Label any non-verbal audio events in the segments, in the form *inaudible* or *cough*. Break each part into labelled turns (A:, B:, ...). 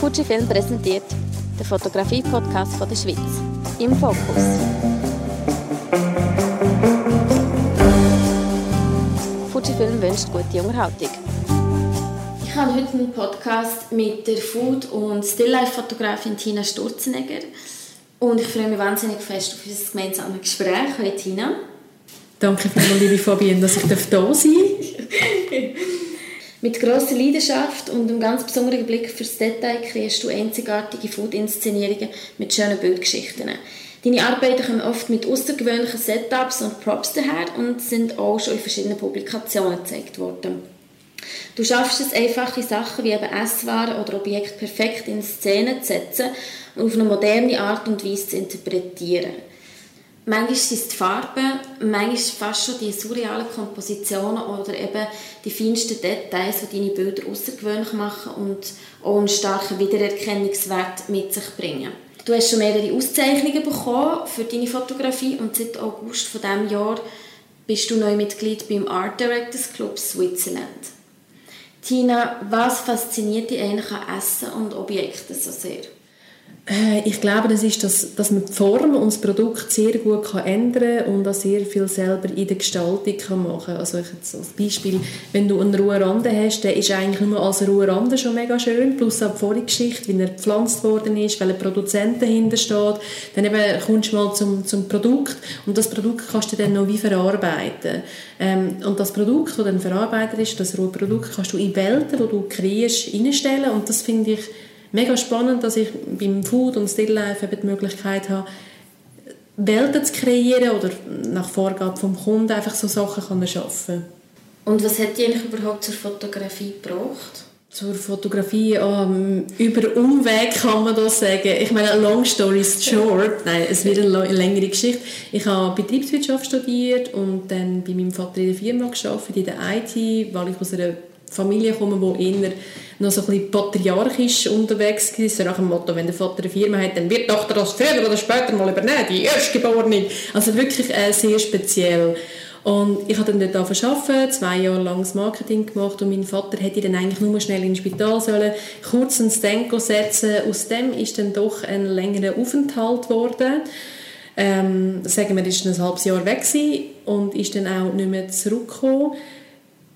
A: Fujifilm präsentiert den Fotografie-Podcast von der Schweiz. Im Fokus. Fujifilm wünscht gute Unterhaltung. Ich habe heute einen Podcast mit der Food- und Stilllife-Fotografin Tina Sturzenegger. Und ich freue mich wahnsinnig fest auf unser gemeinsames Gespräch. Hallo Tina.
B: Danke vielmals, liebe Fabienne, dass ich da sein darf. *laughs*
A: Mit grosser Leidenschaft und einem ganz besonderen Blick fürs Detail kreierst du einzigartige Food-Inszenierungen mit schönen Bildgeschichten. Deine Arbeiten kommen oft mit außergewöhnlichen Setups und Props daher und sind auch schon in verschiedenen Publikationen gezeigt worden. Du schaffst es, einfache Sachen wie eben Esswaren oder Objekte perfekt in Szene zu setzen und auf eine moderne Art und Weise zu interpretieren. Manchmal sind es die Farben, manchmal fast schon die surrealen Kompositionen oder eben die feinsten Details, die deine Bilder außergewöhnlich machen und auch einen starken Wiedererkennungswert mit sich bringen. Du hast schon mehrere Auszeichnungen bekommen für deine Fotografie und seit August von diesem Jahr bist du neu Mitglied beim Art Directors Club Switzerland. Tina, was fasziniert dich eigentlich an Essen und Objekten so sehr?
B: Äh, ich glaube, das ist, dass, dass man die Form und das Produkt sehr gut kann ändern kann und auch sehr viel selber in der Gestaltung kann machen kann. Also ich jetzt als Beispiel, wenn du einen rohen Rande hast, der ist eigentlich nur als roher Rande schon mega schön, plus auch die Vorgeschichte, wie er gepflanzt worden ist, welcher Produzent dahinter steht. Dann eben kommst du mal zum, zum Produkt und das Produkt kannst du dann noch wie verarbeiten. Ähm, und das Produkt, das dann verarbeitet ist, das rohe Produkt, kannst du in Welten, die du kreierst, reinstellen und das finde ich mega spannend, dass ich beim Food und Stilllife eben die Möglichkeit habe, Welten zu kreieren oder nach Vorgabe vom Kunden einfach so Sachen kann erschaffen
A: Und was hat dich eigentlich überhaupt zur Fotografie gebracht?
B: Zur Fotografie, oh, über Umweg kann man das sagen. Ich meine, long story short, *laughs* nein, es wird eine längere Geschichte. Ich habe Betriebswirtschaft studiert und dann bei meinem Vater in der Firma gearbeitet, in der IT, weil ich aus einer Familie komme, die eher noch so ein bisschen patriarchisch unterwegs ist, nach dem Motto, wenn der Vater eine Firma hat, dann wird die Tochter das früher oder später mal übernehmen, die Erstgeborene. Also wirklich äh, sehr speziell. Und ich habe dann dort arbeiten, zwei Jahre lang das Marketing gemacht und mein Vater hätte dann eigentlich nur schnell ins Spital sollen, kurz einen Stenko setzen. Aus dem ist dann doch ein längerer Aufenthalt geworden. Ähm, sagen wir, ist ein halbes Jahr weg und ist dann auch nicht mehr zurückgekommen.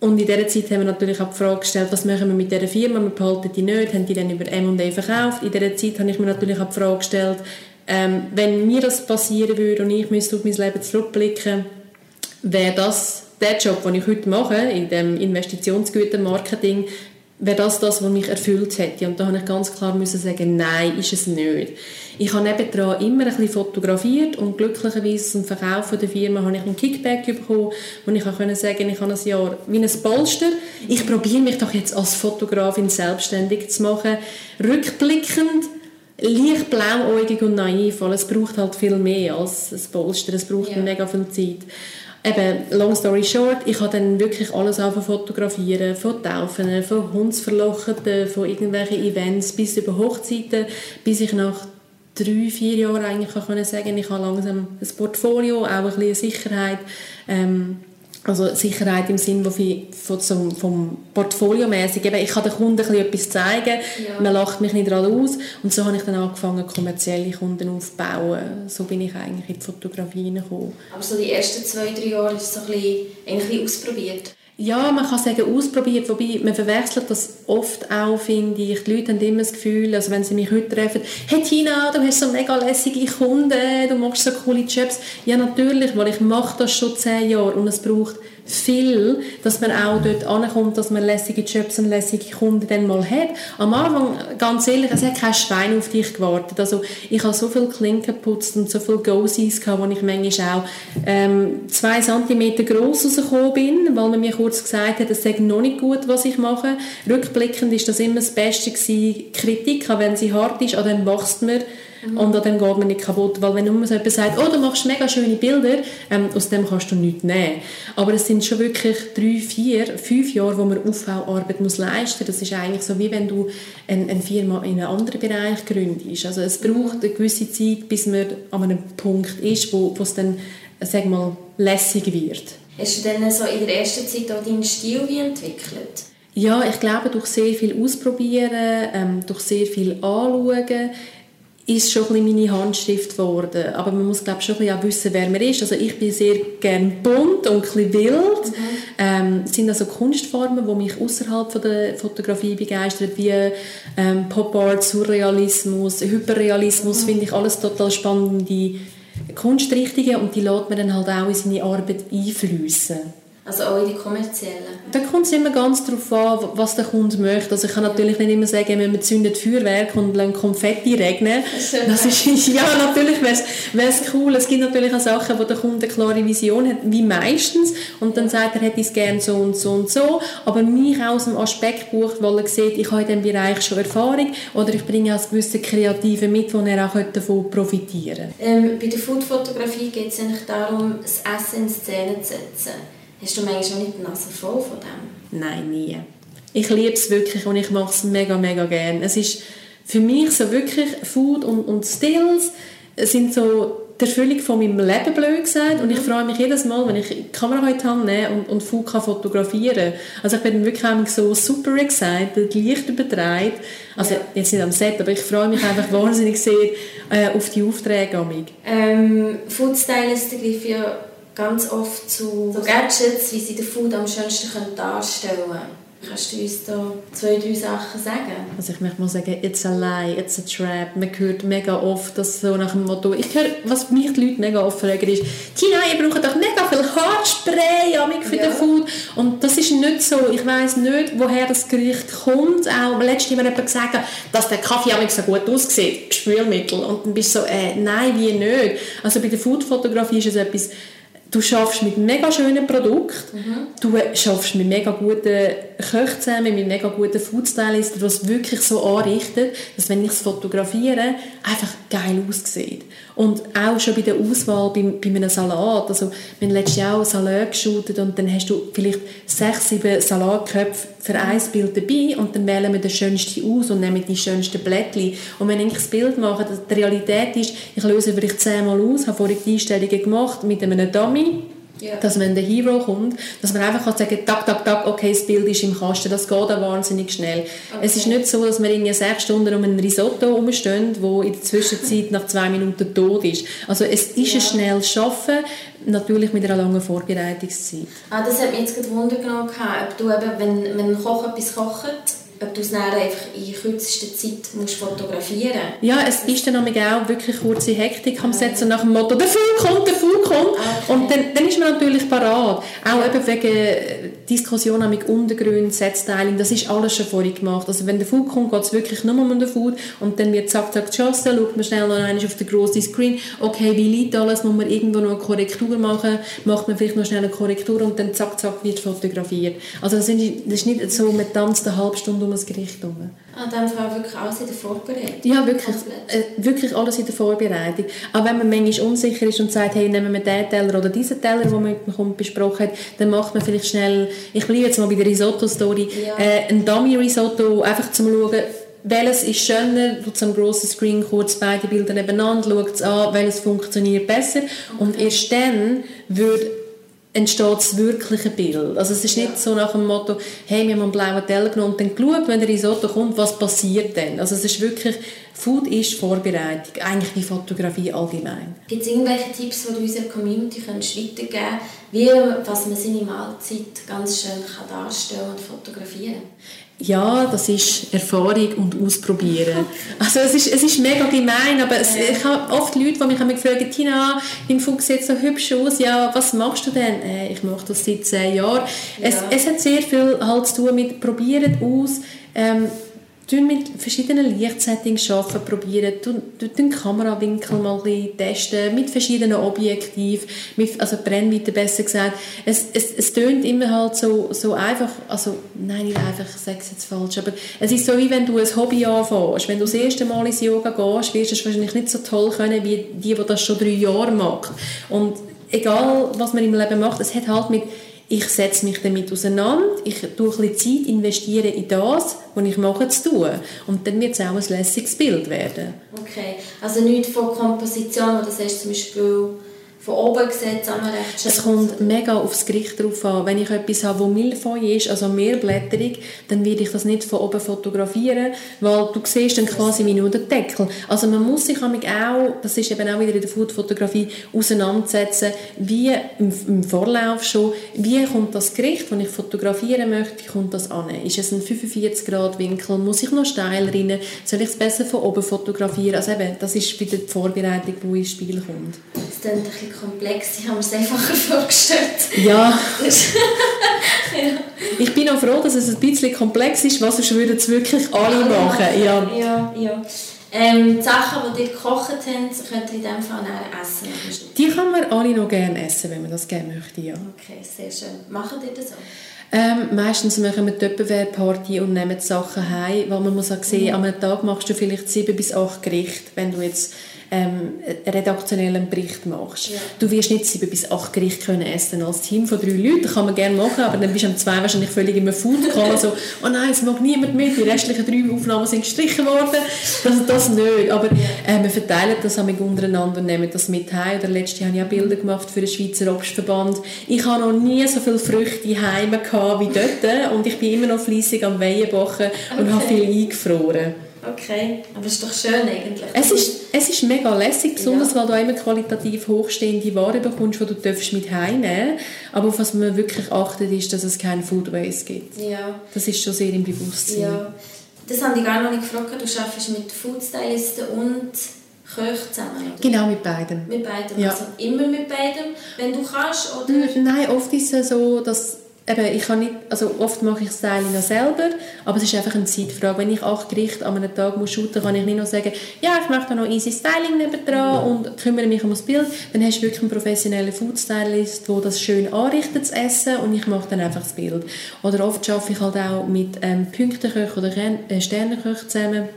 B: Und in dieser Zeit haben wir natürlich auch die Frage gestellt, was machen wir mit dieser Firma, wir behalten die nicht, haben die dann über M&A verkauft. In dieser Zeit habe ich mir natürlich auch die Frage gestellt, ähm, wenn mir das passieren würde und ich müsste auf mein Leben zurückblicken, wäre das der Job, den ich heute mache, in dem Investitionsgütermarketing, wäre das das, was mich erfüllt hätte. Und da habe ich ganz klar müssen sagen, nein, ist es nicht. Ich habe nebenan immer ein bisschen fotografiert und glücklicherweise zum Verkauf der Firma habe ich einen Kickback bekommen, wo ich auch sagen konnte, ich habe ein Jahr wie ein Polster. Ich probiere mich doch jetzt als Fotografin selbstständig zu machen. Rückblickend leicht blauäugig und naiv, weil es braucht halt viel mehr als ein Polster, es braucht ja. mega viel Zeit. Eben, long story short, ich habe dann wirklich alles fotografieren, von Taufen, von Hundsverlochten, von irgendwelchen Events bis über Hochzeiten, bis ich nach drei, vier Jahren eigentlich kann sagen, ich habe langsam ein Portfolio, auch ein bisschen Sicherheit, ähm, also Sicherheit im Sinne von, von, vom Portfolio mäßig. ich kann den Kunden etwas zeigen, ja. man lacht mich nicht gerade aus und so habe ich dann angefangen kommerzielle Kunden aufzubauen. So bin ich eigentlich in die Fotografie hineingekommen.
A: Aber so die ersten zwei, drei Jahre ist es so ein bisschen, ein bisschen ausprobiert?
B: Ja, man kann sagen, ausprobiert, wobei man verwechselt das oft auch, finde ich. Die Leute haben immer das Gefühl, also wenn sie mich heute treffen, «Hey Tina, du hast so mega lässige Kunden, du machst so coole Jobs.» Ja, natürlich, weil ich mache das schon zehn Jahre und es braucht viel, dass man auch dort ankommt, dass man lässige Jobs und lässige Kunden dann mal hat. Am Anfang, ganz ehrlich, es hat kein Schwein auf dich gewartet. Also ich habe so viel Klinken geputzt und so viele Go-Sees gehabt, wo ich manchmal auch ähm, zwei Zentimeter gross rausgekommen bin, weil man mir kurz gesagt hat, es sei noch nicht gut, was ich mache. Rückblickend ist das immer das Beste gewesen. Kritik, auch wenn sie hart ist, an dem wächst man Mhm. Und an dem geht man nicht kaputt. Weil wenn nur so jemand sagt, oh, du machst mega schöne Bilder, ähm, aus dem kannst du nichts nehmen. Aber es sind schon wirklich drei, vier, fünf Jahre, wo man Aufbauarbeit muss leisten muss. Das ist eigentlich so, wie wenn du eine, eine Firma in einem anderen Bereich gründest. Also es braucht eine gewisse Zeit, bis man an einem Punkt ist, wo, wo es dann, sag mal, lässig wird.
A: Hast du dann so in der ersten Zeit auch deinen Stil wie entwickelt?
B: Ja, ich glaube, durch sehr viel Ausprobieren, ähm, durch sehr viel Anschauen, ist schon ein meine Handschrift geworden. Aber man muss glaube schon ein auch wissen, wer man ist. Also ich bin sehr gerne bunt und ein wild. Mhm. Ähm, es sind also Kunstformen, die mich außerhalb der Fotografie begeistern, wie ähm, Pop Art, Surrealismus, Hyperrealismus, mhm. finde ich alles total spannende Kunstrichtungen und die lässt man dann halt auch in seine Arbeit einfließen.
A: Also auch in die kommerziellen?
B: Da kommt es immer ganz darauf an, was der Kunde möchte. Also ich kann natürlich nicht immer sagen, wir zünden Feuerwerk und lassen Konfetti regnen. Das ist, *laughs* ja, natürlich wäre es cool. Es gibt natürlich auch Sachen, wo der Kunde eine klare Vision hat, wie meistens. Und dann sagt er, hätte es gerne so und so und so. Aber mich aus dem Aspekt bucht, weil er sieht, ich habe in diesem Bereich schon Erfahrung oder ich bringe auch gewisse Kreative mit, wo er auch davon profitieren
A: könnte. Ähm, bei der Foodfotografie geht es eigentlich darum, das Essen in Szene zu setzen. Hast du manchmal nicht die Nase voll von dem?
B: Nein, nie. Ich liebe es wirklich und ich mache es mega, mega gerne. Es ist für mich so wirklich Food und, und Stills sind so die Erfüllung von meinem Leben, blöd gesagt. Und ich mhm. freue mich jedes Mal, wenn ich die Kamera heute habe und, und Food kann fotografieren Also ich bin wirklich so super excited, leicht übertreibt. Also ja. jetzt nicht am Set, aber ich freue mich einfach *laughs* wahnsinnig sehr äh, auf die Aufträge.
A: Ähm, Food Stylist greifen ja ganz oft zu so Gadgets, wie sie den Food am schönsten darstellen können. Kannst du uns da zwei, drei Sachen sagen?
B: Also ich möchte mal sagen, it's a lie, it's a trap. Man hört mega oft, dass so nach dem Motto, ich höre, was mich die Leute mega oft fragen ist, Tina, ihr braucht doch mega viel Haarspray für ja. den Food. Und das ist nicht so. Ich weiß nicht, woher das Gericht kommt. Auch letztens hat jemand gesagt, dass der Kaffee so gut aussieht, Spülmittel. Und dann bist du so, äh, nein, wie nicht. Also bei der Foodfotografie ist es etwas Du schaffst mit mega schönen Produkten, mhm. du schaffst mit mega guten Köchen zusammen, mit mega guten Foodstylisten, es wirklich so anrichten, dass wenn ich es fotografiere, einfach geil aussieht. Und auch schon bei der Auswahl bei, bei einem Salat, also wir haben letztes Jahr auch Salat geshootet und dann hast du vielleicht sechs, sieben Salatköpfe für ein Bild dabei und dann wählen wir den schönsten aus und nehmen die schönsten Blättchen. Und wenn ich das Bild mache, die Realität ist, ich löse vielleicht zehnmal aus, habe vorhin die Einstellungen gemacht mit einem Dummy, Yeah. Dass wenn der Hero kommt, dass man einfach kann sagen tak, tak, tak, okay, das Bild ist im Kasten, das geht auch wahnsinnig schnell. Okay. Es ist nicht so, dass wir in sechs Stunden um ein Risotto rumstehen, wo in der Zwischenzeit nach zwei Minuten tot ist. Also es ist yeah. ein schnelles Schaffen, natürlich mit einer langen Vorbereitungszeit.
A: Ah, das hat mich jetzt gerade Wunder genommen, ob du eben, wenn, wenn ein Koch etwas kocht, ob du es dann einfach in kürzester Zeit musst fotografieren musst.
B: Ja, es ist dann auch wirklich kurze Hektik am Setzen nach dem Motto, der Film kommt, der Film kommt. Okay. Und dann, dann ist man natürlich parat. Auch eben wegen Diskussionen mit Untergrund, Setstyling, das ist alles schon vorher gemacht. Also wenn der Food kommt, geht es wirklich nur um den Food und dann wird zack, zack geschossen, schaut man schnell noch einmal auf den grossen Screen, okay, wie liegt alles, muss man irgendwo noch eine Korrektur machen, macht man vielleicht noch schnell eine Korrektur und dann zack, zack wird fotografiert. Also das ist nicht so, man tanzt eine halbe Stunde um das Gericht herum.
A: Ah, dann Fall wirklich alles in der Vorbereitung?
B: Ja, wirklich, äh, wirklich alles in der Vorbereitung. Auch wenn man manchmal unsicher ist und sagt, hey, nehmen wir den Teller oder diesen Teller, den man mit dem besprochen hat, dann macht man vielleicht schnell, ich bleibe jetzt mal bei der Risotto-Story, ja. äh, ein Dummy-Risotto, einfach zum schauen, welches ist schöner, du zum grossen Screen kurz beide Bilder nebeneinander, schaut es an, welches funktioniert besser okay. und erst dann würde entsteht das wirkliche Bild. Also es ist nicht so nach dem Motto, hey, wir haben einen blauen Teller genommen und dann geschaut, wenn der Risotto kommt, was passiert denn? Also es ist wirklich, Food ist Vorbereitung, eigentlich wie Fotografie allgemein.
A: Gibt es irgendwelche Tipps, die du unserer Community weitergeben kannst, wie was man seine Mahlzeit ganz schön kann darstellen und fotografieren kann?
B: Ja, das ist Erfahrung und Ausprobieren. *laughs* Also es ist, es ist mega gemein, aber es, ich habe oft Leute, die mich fragen, Tina, dein Fuchs sieht so hübsch aus, ja, was machst du denn? Äh, ich mache das seit zehn Jahren. Ja. Es, es hat sehr viel halt zu tun mit probieren aus, ähm, mit verschiedenen Lichtsettings arbeiten, probieren, den Kamerawinkel mal testen, mit verschiedenen Objektiven, mit, also Brennweite besser gesagt. Es, es, es tönt immer halt so, so einfach, also nein, nicht einfach, ich sage es jetzt falsch, aber es ist so, wie wenn du ein Hobby anfängst. Wenn du das erste Mal ins Yoga gehst, wirst du es wahrscheinlich nicht so toll können, wie die, die das schon drei Jahre macht. Und egal, was man im Leben macht, es hat halt mit ich setze mich damit auseinander, ich tue ein Zeit investiere in das, was ich mache, zu tun. Und dann wird es auch ein lässiges Bild werden.
A: Okay, also nicht von Komposition, oder das heißt zum Beispiel von oben sieht es recht schön
B: Es kommt mega aufs Gericht drauf an. Wenn ich etwas habe, wo Milchfeuille ist, also mehrblätterig, dann werde ich das nicht von oben fotografieren, weil du siehst dann quasi wie nur den Deckel. Also man muss sich auch, das ist eben auch wieder in der Foodfotografie, auseinandersetzen, wie im, im Vorlauf schon, wie kommt das Gericht, das ich fotografieren möchte, wie kommt das an? Ist es ein 45 Grad Winkel? Muss ich noch steil rein? Soll ich es besser von oben fotografieren? Also eben, das ist wieder die Vorbereitung, die ins Spiel kommt.
A: Das bisschen komplex. Ich habe mir es einfacher *laughs* vorgestellt.
B: Ja. *laughs* ja. Ich bin auch froh, dass es ein bisschen komplex ist, was sonst würden es wirklich alle machen.
A: Ja, ja. ja. Ähm, die Sachen, die ihr gekocht habt, könnt ihr in diesem Fall essen?
B: Die kann man alle noch gerne essen, wenn man das gerne möchte, ja.
A: Okay, sehr schön. Machen ihr das auch?
B: Ähm, meistens machen wir Tupperware-Party und nehmen die Sachen heim, weil man muss auch sehen, mhm. an einem Tag machst du vielleicht sieben bis acht Gerichte, wenn du jetzt ähm, redaktionellen Bericht machst. Ja. Du wirst nicht sieben bis acht Gerichte können essen als Team von drei Leuten. Das kann man gerne machen, aber dann bist du am zwei wahrscheinlich völlig im Food gekommen, so, oh nein, es mag niemand mit, die restlichen drei Aufnahmen sind gestrichen worden. Das, das nicht. Aber äh, wir verteilen das auch untereinander und nehmen das mit heim. Oder letztes Jahr habe ich auch Bilder gemacht für den Schweizer Obstverband. Ich habe noch nie so viele Früchte heim wie dort und ich bin immer noch fleissig am Weihenbachen und okay. habe viel eingefroren.
A: Okay, aber es ist doch schön eigentlich.
B: Es ist, es ist mega lässig, besonders ja. weil du immer qualitativ hochstehende Ware bekommst, die du darfst mit heimnehmen Aber auf was man wirklich achtet, ist, dass es keinen Food Waste gibt.
A: Ja.
B: Das ist schon sehr im Bewusstsein.
A: Ja. Das habe ich gar noch nicht gefragt. Du arbeitest mit Foodstylisten und Köchen zusammen, oder?
B: Genau, mit beiden.
A: Mit beiden? Ja. Also immer mit beiden, wenn du kannst, oder?
B: Nein, oft ist es so, dass eben, ich kann nicht, also oft mache ich das Styling ja selber, aber es ist einfach eine Zeitfrage. Wenn ich acht Gerichte an einem Tag muss shooten, kann ich nicht nur sagen, ja, ich möchte noch easy Styling nebendran und kümmere mich um das Bild. Dann hast du wirklich einen professionellen Foodstylist, der das schön anrichtet, das Essen, und ich mache dann einfach das Bild. Oder oft arbeite ich halt auch mit ähm, Punkteköchen oder äh, Sternenköchen zusammen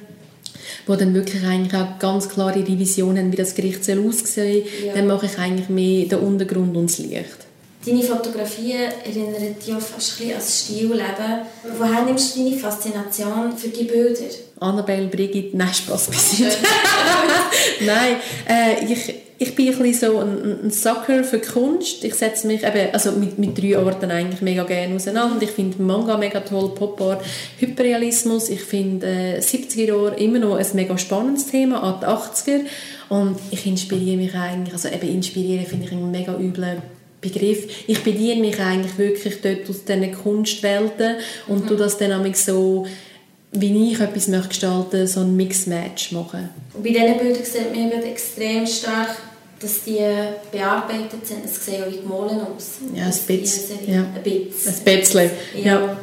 B: wo dann wirklich eigentlich auch ganz klare Revisionen haben, wie das Gericht soll aussehen. Ja. Dann mache ich eigentlich mehr den Untergrund und das Licht.
A: Deine Fotografien erinnern dich auch fast ein bisschen an das Stilleben. Woher nimmst du deine Faszination für die Bilder?
B: Annabelle, Brigitte, nein, Spaß beiseite. *laughs* *laughs* nein, äh, ich, ich bin ein bisschen so ein, ein Sucker für Kunst. Ich setze mich eben, also mit, mit drei Arten eigentlich mega gerne auseinander. Ich finde Manga mega toll, Pop Art, Hyperrealismus. Ich finde äh, 70er Jahre immer noch ein mega spannendes Thema, an die 80er. Und ich inspiriere mich eigentlich, also eben inspirieren finde ich einen mega üblen Begriff. Ich bediene mich eigentlich wirklich dort aus diesen Kunstwelten und mhm. tu das dann so wie ich etwas möchte gestalten so ein Mix-Match machen.
A: Und bei diesen Bildern sieht man extrem stark, dass die bearbeitet sind. Es sieht ja wie gemahlen aus.
B: Ja, ein bisschen. Ja.
A: Ein bisschen.
B: Ein bisschen, ja. ja.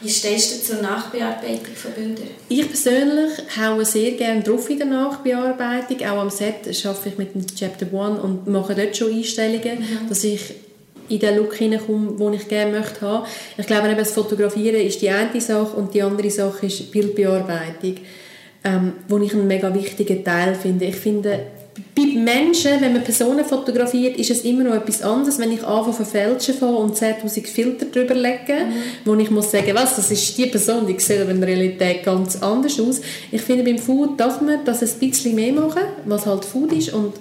A: Wie stehst du zur Nachbearbeitung von Bildern?
B: Ich persönlich haue sehr gerne drauf in der Nachbearbeitung. Auch am Set arbeite ich mit dem Chapter One und mache dort schon Einstellungen, mhm. dass ich in den Look hineinkomme, den ich gerne möchte haben. Ich glaube, eben das Fotografieren ist die eine Sache und die andere Sache ist die Bildbearbeitung, ähm, wo ich einen mega wichtigen Teil finde. Ich finde, bei Menschen, wenn man Personen fotografiert, ist es immer noch etwas anderes, wenn ich anfange zu verfälschen und 10'000 Filter drüber lege, mhm. wo ich muss sagen, was, das ist die Person, die sieht aber in der Realität ganz anders aus. Ich finde, beim Food darf man das ein bisschen mehr machen, was halt Food ist und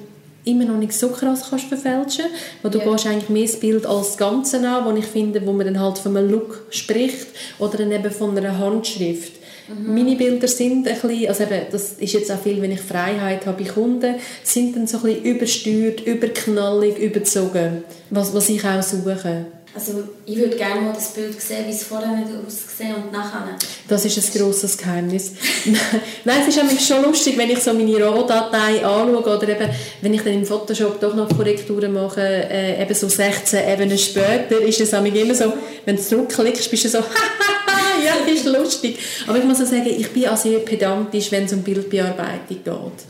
B: immer noch nicht so krass kannst verfälschen weil du yeah. gehst eigentlich mehr das Bild als das Ganze an, wo ich finde, wo man dann halt von einem Look spricht oder dann eben von einer Handschrift. Mhm. Meine Bilder sind ein bisschen, also eben, das ist jetzt auch viel, wenn ich Freiheit habe bei Kunden, sind dann so ein bisschen übersteuert, überknallig, überzogen, was, was ich auch suche.
A: Also ich würde gerne mal das Bild sehen, wie es vorher nicht ausgesehen und nachher.
B: Das ist ein grosses Geheimnis. *laughs* Nein, es ist nämlich schon lustig, wenn ich so meine RAW-Datei anschaue oder eben, wenn ich dann im Photoshop doch noch Korrekturen mache, äh, eben so 16 Ebenen später, ist es immer so, wenn du zurückklickst, bist du so, *laughs* *laughs* ja, ist lustig. Aber ich muss auch sagen, ich bin auch sehr pedantisch, wenn es um Bildbearbeitung geht.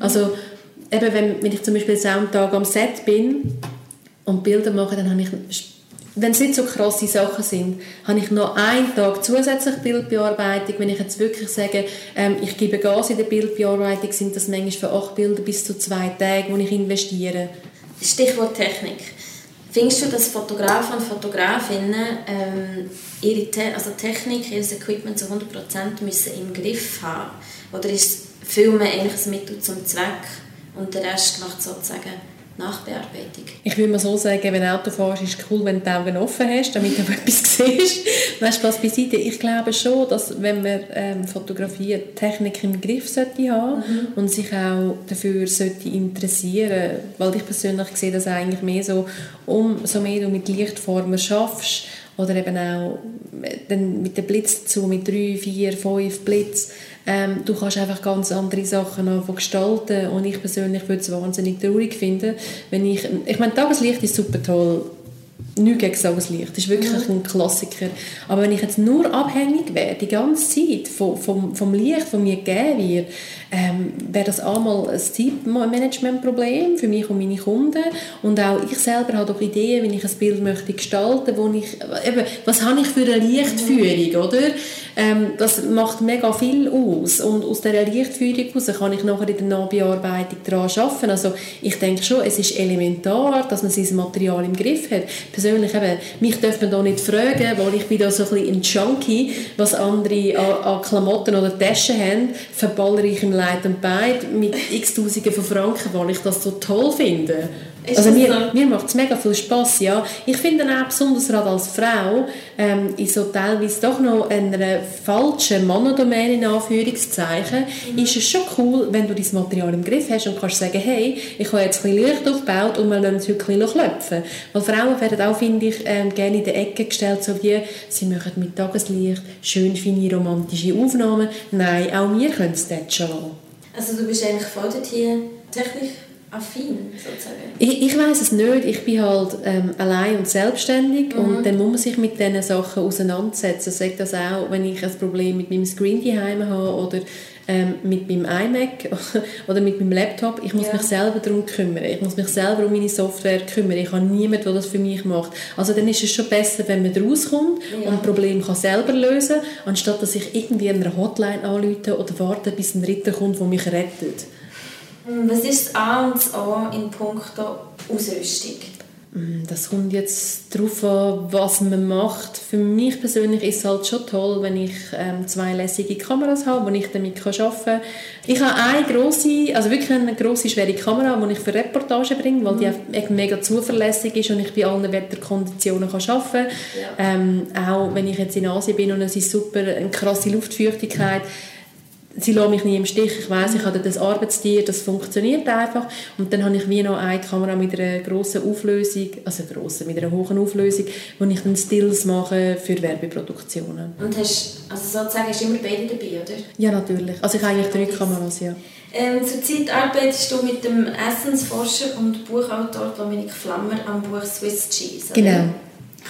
B: Also, eben, wenn, wenn ich zum Beispiel am Tag am Set bin und Bilder mache, dann habe ich wenn es nicht so krasse Sachen sind, habe ich noch einen Tag zusätzlich Bildbearbeitung. Wenn ich jetzt wirklich sage, ähm, ich gebe Gas in der Bildbearbeitung, sind das manchmal für acht Bilder bis zu zwei Tage, wo ich investiere.
A: Stichwort Technik. Findest du, dass Fotografen und Fotografinnen ähm, ihre Te also Technik, ihr Equipment zu 100% müssen im Griff haben? Oder ist Filmen eigentlich ein Mittel zum Zweck und der Rest macht sozusagen Nachbearbeitung.
B: Ich würde mal so sagen, wenn du Auto fährst, ist es cool, wenn du die Augen offen hast, damit du *laughs* etwas siehst. Weißt du, was beiseite? Ich glaube schon, dass wenn man ähm, Fotografie Technik im Griff sollte haben mhm. und sich auch dafür sollte interessieren, weil ich persönlich sehe das eigentlich mehr so, umso mehr du mit Lichtformen schaffst, oder eben auch dann mit dem Blitz dazu, mit drei, vier, fünf Blitz, ähm, du kannst einfach ganz andere Sachen gestalten und ich persönlich würde es wahnsinnig traurig finden, wenn ich, ich meine, Tageslicht ist super toll, nichts gegen Tageslicht, das ist wirklich ein Klassiker, aber wenn ich jetzt nur abhängig wäre, die ganze Zeit vom, vom, vom Licht, das mir gegeben wird, ähm, wäre das einmal ein Zeitmanagementproblem für mich und meine Kunden und auch ich selber habe doch Ideen, wie ich ein Bild möchte gestalten, wo ich, eben, was habe ich für eine Lichtführung, oder? Ähm, das macht mega viel aus und aus dieser Lichtführung heraus kann ich nachher in der Nachbearbeitung daran arbeiten. Also ich denke schon, es ist elementar, dass man sein Material im Griff hat. Persönlich eben, mich darf man da nicht fragen, weil ich bin da so ein bisschen ein Junkie, was andere an, an Klamotten oder Taschen haben, verballere ich im Leid und Beid mit x Tausenden von Franken, weil ich das so toll finde. Ist also mir, so? mir macht es mega viel Spass, ja. Ich finde auch besonders gerade als Frau ähm, in so teilweise doch noch einer falschen Monodomäne in Anführungszeichen, mhm. ist es schon cool, wenn du dein Material im Griff hast und kannst sagen, hey, ich habe jetzt ein bisschen Licht aufgebaut und wir lassen es heute bisschen klopfen. Weil Frauen werden auch, finde ich, ähm, gerne in die Ecke gestellt, so wie, sie machen mit Tageslicht schön feine romantische Aufnahmen. Nein, auch wir können es dort schon
A: Also du bist eigentlich voll hier technisch affin, sozusagen?
B: Ich, ich weiß es nicht. Ich bin halt ähm, allein und selbstständig mhm. und dann muss man sich mit diesen Sachen auseinandersetzen. Sagt das auch, wenn ich ein Problem mit meinem Screen daheim habe oder ähm, mit meinem iMac *laughs* oder mit meinem Laptop. Ich muss ja. mich selber darum kümmern. Ich muss mich selber um meine Software kümmern. Ich habe niemanden, der das für mich macht. Also dann ist es schon besser, wenn man rauskommt ja. und ein Problem kann selber lösen anstatt dass ich irgendwie einer Hotline anrufe oder warte, bis ein Ritter kommt, der mich rettet.
A: Hm, was ist das A und das O in puncto Ausrüstung?
B: Hm, das kommt jetzt darauf an, was man macht. Für mich persönlich ist es halt schon toll, wenn ich ähm, zwei lässige Kameras habe, wo ich damit arbeiten kann. Ich habe eine grosse, also wirklich eine grosse, schwere Kamera, die ich für Reportagen bringe, weil die mhm. mega zuverlässig ist und ich bei allen Wetterkonditionen kann arbeiten kann. Ja. Ähm, auch wenn ich jetzt in Asien bin und es ist super, eine krasse Luftfeuchtigkeit, sie lassen mich nie im Stich. Ich weiß, ich habe das Arbeitstier, das funktioniert einfach. Und dann habe ich wie noch eine Kamera mit einer grossen Auflösung, also grossen, mit einer hohen Auflösung, wo ich dann Stills mache für Werbeproduktionen.
A: Und hast, also sozusagen hast du immer beide dabei, oder?
B: Ja, natürlich. Also ich habe eigentlich drei Kameras, ja.
A: Ähm, zurzeit arbeitest du mit dem Essensforscher und Buchautor Dominik Flammer am Buch Swiss Cheese,
B: oder? Genau.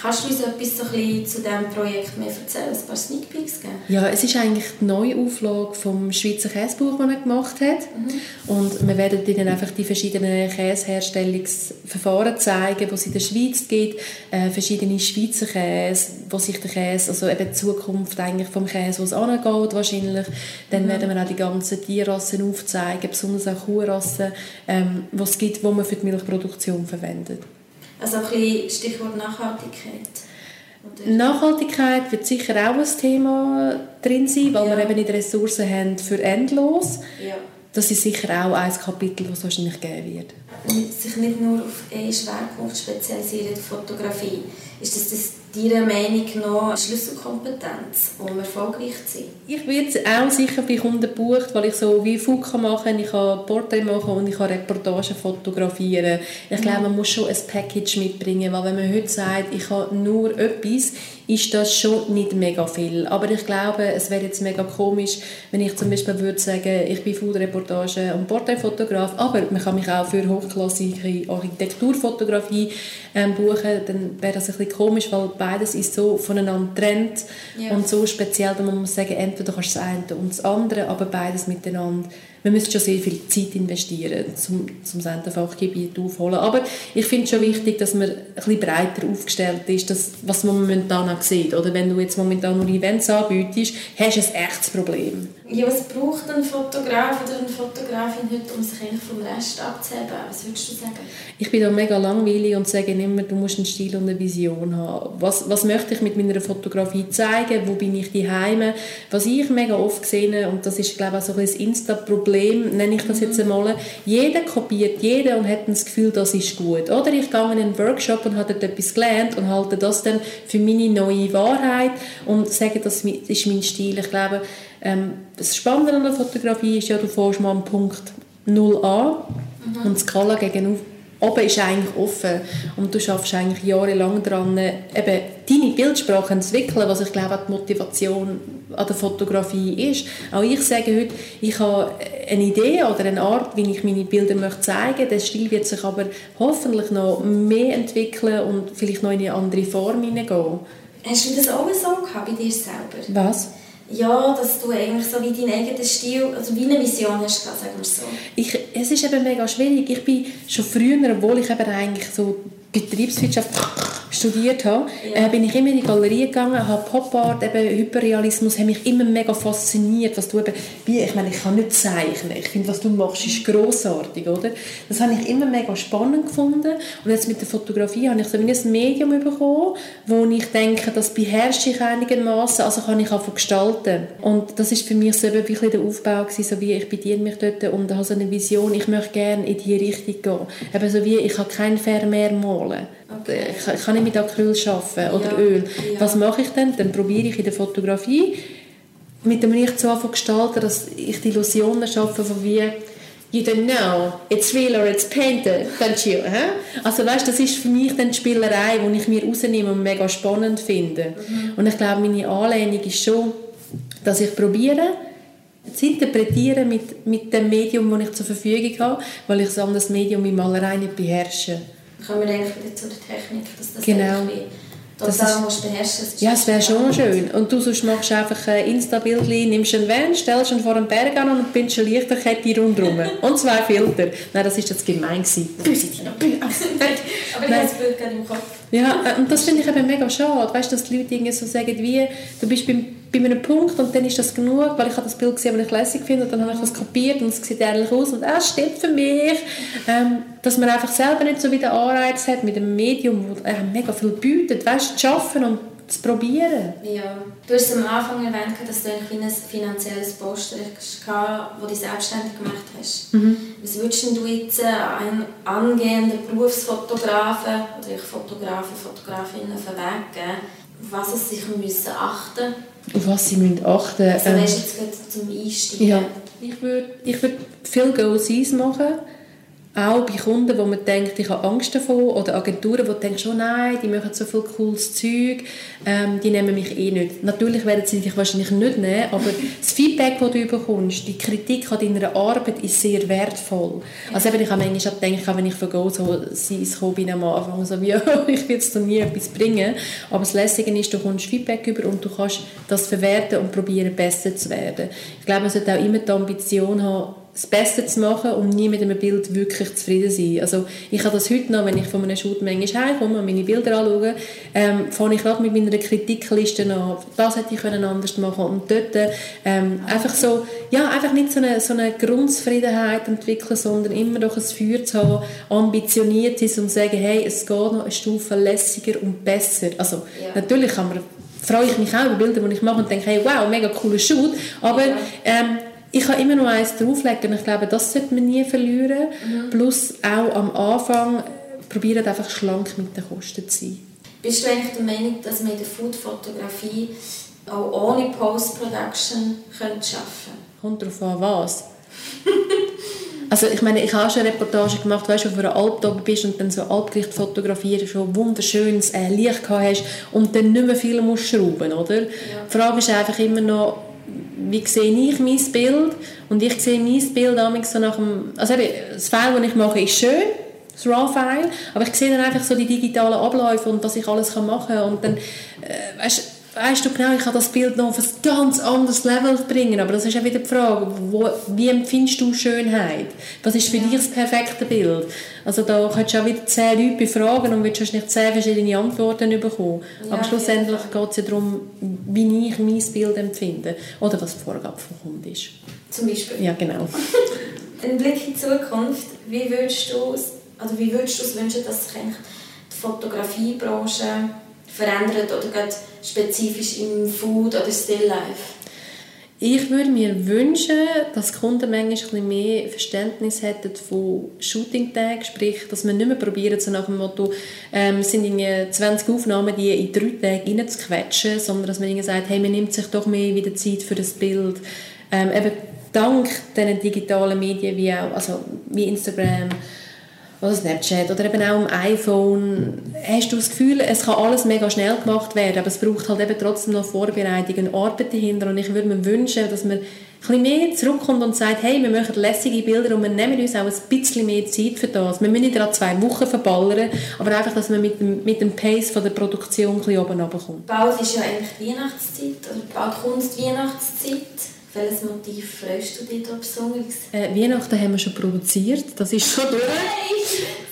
A: Kannst du uns etwas so ein zu diesem Projekt mehr erzählen, ein paar Sneak Peeks geben?
B: Ja, es ist eigentlich die Neuauflage vom Schweizer Käsebuch, das er gemacht hat. Mhm. Und wir werden Ihnen einfach die verschiedenen Käseherstellungsverfahren zeigen, die es in der Schweiz gibt, äh, verschiedene Schweizer Käse, wo sich der Käse, also eben die Zukunft eigentlich vom Käse, wo es angeht wahrscheinlich. Dann mhm. werden wir auch die ganzen Tierrassen aufzeigen, besonders auch Kuhrassen, ähm, die es gibt, die man für die Milchproduktion verwendet.
A: Also ein bisschen Stichwort Nachhaltigkeit.
B: Nachhaltigkeit wird sicher auch ein Thema drin sein, weil ja. wir eben nicht Ressourcen haben für endlos. Ja. Das ist sicher auch ein Kapitel, das es wahrscheinlich geben wird.
A: Sich nicht nur auf einen Schwerpunkt spezialisieren, Fotografie. Ist das, das deiner Meinung nach Schlüsselkompetenz, um erfolgreich zu sein?
B: Ich werde auch sicher bei Kunden gebucht, weil ich so wie Fuka mache, ich kann Porträts machen und ich kann Reportagen fotografieren. Ich glaube, man muss schon ein Package mitbringen, weil wenn man heute sagt, ich habe nur etwas, ist das schon nicht mega viel. Aber ich glaube, es wäre jetzt mega komisch, wenn ich zum Beispiel würde sagen, ich bin Food-Reportage und Porträtfotograf, aber man kann mich auch für hochklassige Architekturfotografie ähm, buchen, dann wäre das ein bisschen komisch, weil beides ist so voneinander trennt ja. und so speziell, da muss man sagen, entweder kannst du das eine und das andere, aber beides miteinander man müsste schon sehr viel Zeit investieren, um, um das Fachgebiet aufzuholen. Aber ich finde es schon wichtig, dass man ein bisschen breiter aufgestellt ist, das, was man momentan auch sieht. Oder wenn du jetzt momentan nur Events anbietest, hast du ein echtes Problem.
A: Ja, was braucht ein Fotograf oder eine Fotografin heute, um sich eigentlich vom Rest abzuheben? Was würdest du sagen?
B: Ich bin da mega langweilig und sage immer, du musst einen Stil und eine Vision haben. Was, was möchte ich mit meiner Fotografie zeigen? Wo bin ich die Heime? Was ich mega oft sehe, und das ist glaube ich auch so ein Insta-Problem, Problem, nenne ich das jetzt einmal. Jeder kopiert jeden und hat das Gefühl, das ist gut. Oder ich gehe in einen Workshop und habe dort etwas gelernt und halte das dann für meine neue Wahrheit und sage, das ist mein Stil. Ich glaube, ähm, das Spannende an der Fotografie ist ja, du fährst mal am Punkt 0 an mhm. und Skala gegenüber oben ist eigentlich offen und du schaffst eigentlich jahrelang daran, eben deine Bildsprache zu entwickeln, was ich glaube die Motivation an der Fotografie ist. Auch ich sage heute, ich habe eine Idee oder eine Art, wie ich meine Bilder möchte zeigen möchte. Der Stil wird sich aber hoffentlich noch mehr entwickeln und vielleicht noch in eine andere Form hineingehen.
A: Hast du das auch so gehabt bei dir selber?
B: Was?
A: Ja, dass du eigentlich so wie deinen eigenen Stil, also wie eine Vision hast, sagen wir so.
B: Ich, es ist eben mega schwierig. Ich bin schon früher, obwohl ich eben eigentlich so Betriebswirtschaft studiert habe, ja. äh, bin ich immer in die Galerie gegangen, habe Pop Art, eben Hyperrealismus, hat mich immer mega fasziniert, was du eben, wie, ich meine, ich kann nicht zeichnen, ich finde, was du machst, ist grossartig, oder? Das habe ich immer mega spannend gefunden und jetzt mit der Fotografie habe ich so wie ein Medium bekommen, wo ich denke, das beherrsche ich einigermaßen, also kann ich auch gestalten. Und das ist für mich so ein bisschen der Aufbau gewesen, so wie ich bediene mich dort und habe so eine Vision, ich möchte gerne in diese Richtung gehen. Eben so wie, ich habe kein Vermehr malen malen. Okay. Ich kann nicht mit Acryl arbeiten oder ja. Öl. Ja. Was mache ich dann? Dann probiere ich in der Fotografie mit dem Licht so zu gestalten, dass ich die Illusionen schaffe von wie you don't know, it's real or it's painted, don't you? Huh? Also weißt, das ist für mich dann die Spielerei, die ich mir rausnehme und mega spannend finde. Mhm. Und ich glaube, meine Anlehnung ist schon, dass ich probiere, zu interpretieren mit, mit dem Medium, das ich zur Verfügung habe, weil ich ein anderes Medium wie Malerei nicht beherrsche
A: kommen wir eigentlich wieder zu der Technik, dass das
B: genau.
A: Das ist, musst beherrschen.
B: ja, es wäre schon schön. Und du sonst machst einfach ein Insta-Bild, nimmst einen Van, stellst ihn vor einen Berg an und bindest eine Lichterkette rundherum. und zwei Filter. Nein, das war jetzt gemein. Böse Tina, böse.
A: Aber ich habe das Bild gerade im Kopf.
B: Ja, äh, und das finde ich eben mega schade. Weißt du, dass die Leute so sagen, wie, du bist beim bei einem Punkt und dann ist das genug, weil ich habe das Bild gesehen, das ich lässig finde und dann habe ich das kapiert und es sieht ehrlich aus und es stimmt für mich. Ähm, dass man einfach selber nicht so wieder Anreiz hat mit einem Medium, das äh, mega viel bietet, weißt, zu arbeiten und zu probieren.
A: Ja, du hast am Anfang erwähnt, dass du ein finanzielles Poster hattest, das dich selbstständig gemacht hast. Mhm. Was würdest du jetzt äh, einem angehenden Berufsfotografen oder Fotografen, Fotografinnen geben, was sie sich müssen achten
B: müssen? Auf was sie müssen achten müssen?
A: Also, ähm, jetzt zum Einsteigen.
B: Ja, ich würde ich würd viel Go-Sees machen auch bei Kunden, wo man denkt, ich habe Angst davor, oder Agenturen, wo du denkst, oh nein, die machen so viel cooles Zeug, ähm, die nehmen mich eh nicht. Natürlich werden sie dich wahrscheinlich nicht nehmen, aber *laughs* das Feedback, das du bekommst, die Kritik an deiner Arbeit ist sehr wertvoll. Also eben, ich habe manchmal gedacht, wenn ich von Go so gekommen bin am Anfang, so wie, *laughs* ich will jetzt nie etwas bringen, aber das Lässige ist, du kommst Feedback über und du kannst das verwerten und probieren, besser zu werden. Ich glaube, man sollte auch immer die Ambition haben, das Beste zu machen und nie mit einem Bild wirklich zufrieden sein. Also ich habe das heute noch, wenn ich von einem Shoot manchmal heimkomme und meine Bilder anschaue, ähm, fange ich gerade mit meiner Kritikliste an. Das hätte ich können anders machen und dort ähm, einfach so, ja, einfach nicht so eine, so eine Grundzufriedenheit entwickeln, sondern immer noch ein Feuer zu haben, ambitioniert ist und sagen, hey, es geht noch eine Stufe lässiger und besser. Also ja. natürlich kann man freue ich mich auch über Bilder, die ich mache und denke, hey, wow, mega cooler Shoot, aber ja. ähm, ich kann immer noch eins drauflegen. Ich glaube, das sollte man nie verlieren. Mhm. Plus auch am Anfang probieren einfach schlank mit den Kosten zu sein.
A: Bist du eigentlich der Meinung, dass man in der Foodfotografie auch ohne Post-Production arbeiten könnte?
B: Kommt darauf an, was. *laughs* Also ich meine, ich habe schon eine Reportage gemacht, weißt du, wo du auf einer Alp oben bist und dann so Alpgericht fotografierst, schon wunderschönes äh, Licht gehabt hast und dann nicht mehr viel musst schrauben, oder? Ja. Die Frage ist einfach immer noch, wie sehe ich mein Bild? Und ich sehe mein Bild so nach dem, also eben, das File, das ich mache, ist schön, das RAW-File, aber ich sehe dann einfach so die digitalen Abläufe und was ich alles machen kann. Und dann, äh, weißt, weißt du genau, ich kann das Bild noch auf ein ganz anderes Level bringen, aber das ist ja wieder die Frage, wo, wie empfindest du Schönheit? Was ist für ja. dich das perfekte Bild? Also da könntest du auch wieder zehn Leute befragen und willst wahrscheinlich zehn verschiedene Antworten bekommen. Ja, aber schlussendlich ja. geht es ja darum, wie ich mein Bild empfinde oder was die Vorgabe vom Kunden ist.
A: Zum Beispiel?
B: Ja, genau. *laughs*
A: Ein Blick in die Zukunft, wie würdest du also wie würdest du es wünschen, dass sich die Fotografiebranche verändert oder spezifisch im Food oder Stilllife?
B: Ich würde mir wünschen, dass die Kunden manchmal ein mehr Verständnis hätten von Shooting-Tagen, sprich, dass man nicht mehr probiert, so nach dem Motto, ähm, sind 20 Aufnahmen, die in drei Tagen reinzuquetschen, sondern dass man sagt, hey, man nimmt sich doch mehr wieder Zeit für das Bild. Ähm, eben dank diesen digitalen Medien wie auch, also wie Instagram, oder Snapchat oder eben auch am iPhone, hast du das Gefühl, es kann alles mega schnell gemacht werden, aber es braucht halt eben trotzdem noch Vorbereitung und Arbeit dahinter und ich würde mir wünschen, dass man ein mehr zurückkommt und sagt, hey, wir machen lässige Bilder und wir nehmen uns auch ein bisschen mehr Zeit für das. Wir müssen nicht gerade zwei Wochen verballern, aber einfach, dass man mit dem, mit dem Pace von der Produktion ein bisschen oben runterkommt.
A: Bald ist ja eigentlich Weihnachtszeit, oder bald kommt die Weihnachtszeit. Welches Motiv freust du dich da besonders?
B: Äh, Weihnachten haben wir schon produziert, das ist schon durch.
A: Nein,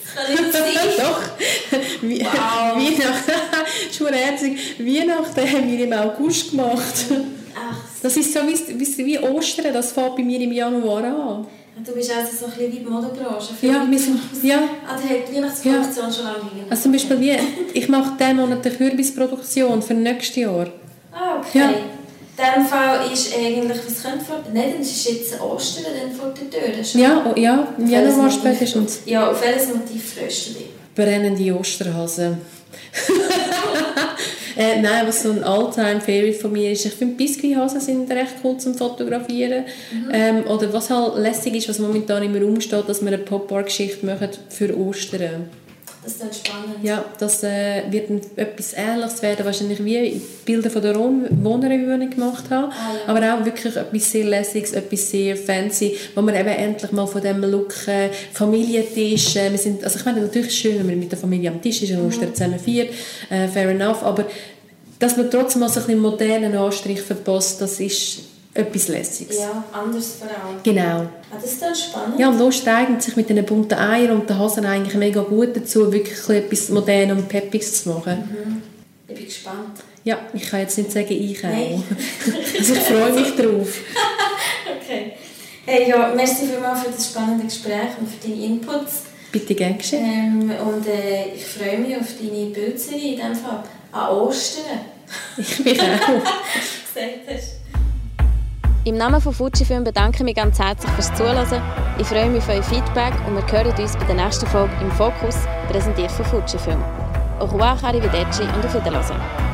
A: das kann nicht sein. *laughs*
B: Doch. Wow. Weihnachten, *laughs* schon herzig. Weihnachten haben wir im August gemacht. Ach. Das ist so wie, wie, Ostern, das fängt bei mir im Januar an.
A: Du bist also so ein bisschen wie die Modebranche.
B: Ja, wir sind, ja.
A: Ah, die hat die Weihnachtskollektion ja. schon lange liegen.
B: Also zum Beispiel, wie, ich mache diesen Monat eine Kürbisproduktion für nächstes Jahr.
A: Ah, okay. Ja. Diesem Fall ist eigentlich, was könnte vor... Nein, dann ist jetzt Ostern dann vor der Tür. Schon.
B: Ja, oh, ja, im Januar spätestens.
A: Ja, auf welches Motiv freust du dich?
B: Brennende Osterhasen. *laughs* äh, nein, was so ein All-Time-Favorite von mir ist, ich finde Biskuithasen sind recht cool zum Fotografieren. Mhm. Ähm, oder was halt lässig ist, was momentan immer rumsteht, dass wir eine Pop-Art-Geschichte machen für Ostern.
A: Das ist spannend.
B: Ja, das äh, wird ein, etwas Ähnliches werden, wahrscheinlich wie Bilder von der Wohnung, die ich gemacht habe. Ah, ja. Aber auch wirklich etwas sehr Lässiges, etwas sehr fancy, wo man eben endlich mal von dem Look äh, Familientisch, äh, wir sind, also ich meine, natürlich ist es schön, wenn man mit der Familie am Tisch ist und mhm. zusammen feiert, äh, fair enough, aber dass man trotzdem mal so ein einen modernen Anstrich verpasst, das ist etwas Lässiges.
A: Ja, anders vor allem.
B: Genau.
A: Ah, das ist dann spannend.
B: Ja, und Lust eignet sich mit den bunten Eiern und den Hasen eigentlich mega gut dazu, wirklich etwas modern und peppiges zu machen.
A: Mhm. Ich bin gespannt.
B: Ja, ich kann jetzt nicht sagen, ich auch. *laughs* also ich freue mich drauf. *laughs*
A: okay. Hey, ja, merci vielmals für das spannende Gespräch und für deine Inputs.
B: Bitte gern geschehen.
A: Ähm, und äh, ich freue mich auf deine Bildserie in diesem Fall. An Ostern.
B: Ich mich auch. *laughs*
A: Gesagt hast.
C: Im Namen von Fujifilm bedanke ich mich ganz herzlich fürs Zuhören. Ich freue mich auf euer Feedback und wir hören uns bei der nächsten Folge im Fokus, präsentiert von Fujifilm. Au revoir, arrivederci und auf Wiedersehen.